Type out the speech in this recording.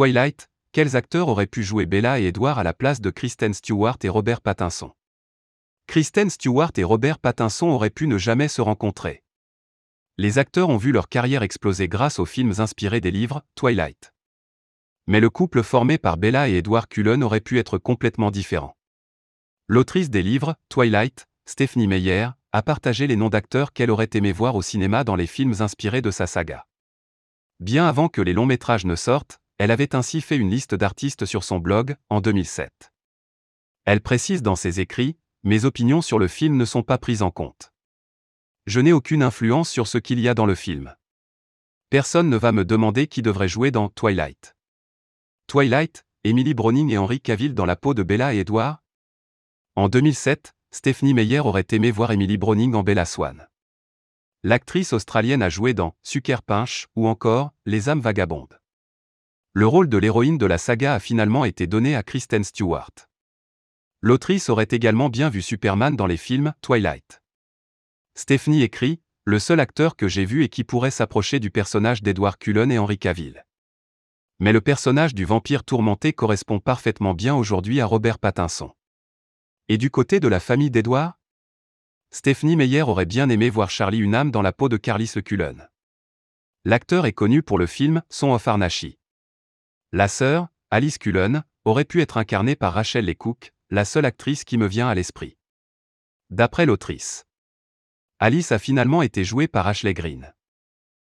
Twilight, quels acteurs auraient pu jouer Bella et Edward à la place de Kristen Stewart et Robert Pattinson? Kristen Stewart et Robert Pattinson auraient pu ne jamais se rencontrer. Les acteurs ont vu leur carrière exploser grâce aux films inspirés des livres Twilight. Mais le couple formé par Bella et Edward Cullen aurait pu être complètement différent. L'autrice des livres Twilight, Stephanie Meyer, a partagé les noms d'acteurs qu'elle aurait aimé voir au cinéma dans les films inspirés de sa saga. Bien avant que les longs métrages ne sortent, elle avait ainsi fait une liste d'artistes sur son blog, en 2007. Elle précise dans ses écrits, Mes opinions sur le film ne sont pas prises en compte. Je n'ai aucune influence sur ce qu'il y a dans le film. Personne ne va me demander qui devrait jouer dans Twilight. Twilight, Emily Browning et Henry Cavill dans la peau de Bella et Edward En 2007, Stephanie Meyer aurait aimé voir Emily Browning en Bella Swan. L'actrice australienne a joué dans Sucker Punch ou encore Les âmes vagabondes. Le rôle de l'héroïne de la saga a finalement été donné à Kristen Stewart. L'autrice aurait également bien vu Superman dans les films Twilight. Stephanie écrit Le seul acteur que j'ai vu et qui pourrait s'approcher du personnage d'Edward Cullen et Henry Cavill. Mais le personnage du vampire tourmenté correspond parfaitement bien aujourd'hui à Robert Pattinson. Et du côté de la famille d'Edouard Stephanie Meyer aurait bien aimé voir Charlie Hunnam dans la peau de Carlis Cullen. L'acteur est connu pour le film Son of Arnachi. La sœur, Alice Cullen, aurait pu être incarnée par Rachel Lecook, la seule actrice qui me vient à l'esprit. D'après l'autrice. Alice a finalement été jouée par Ashley Green.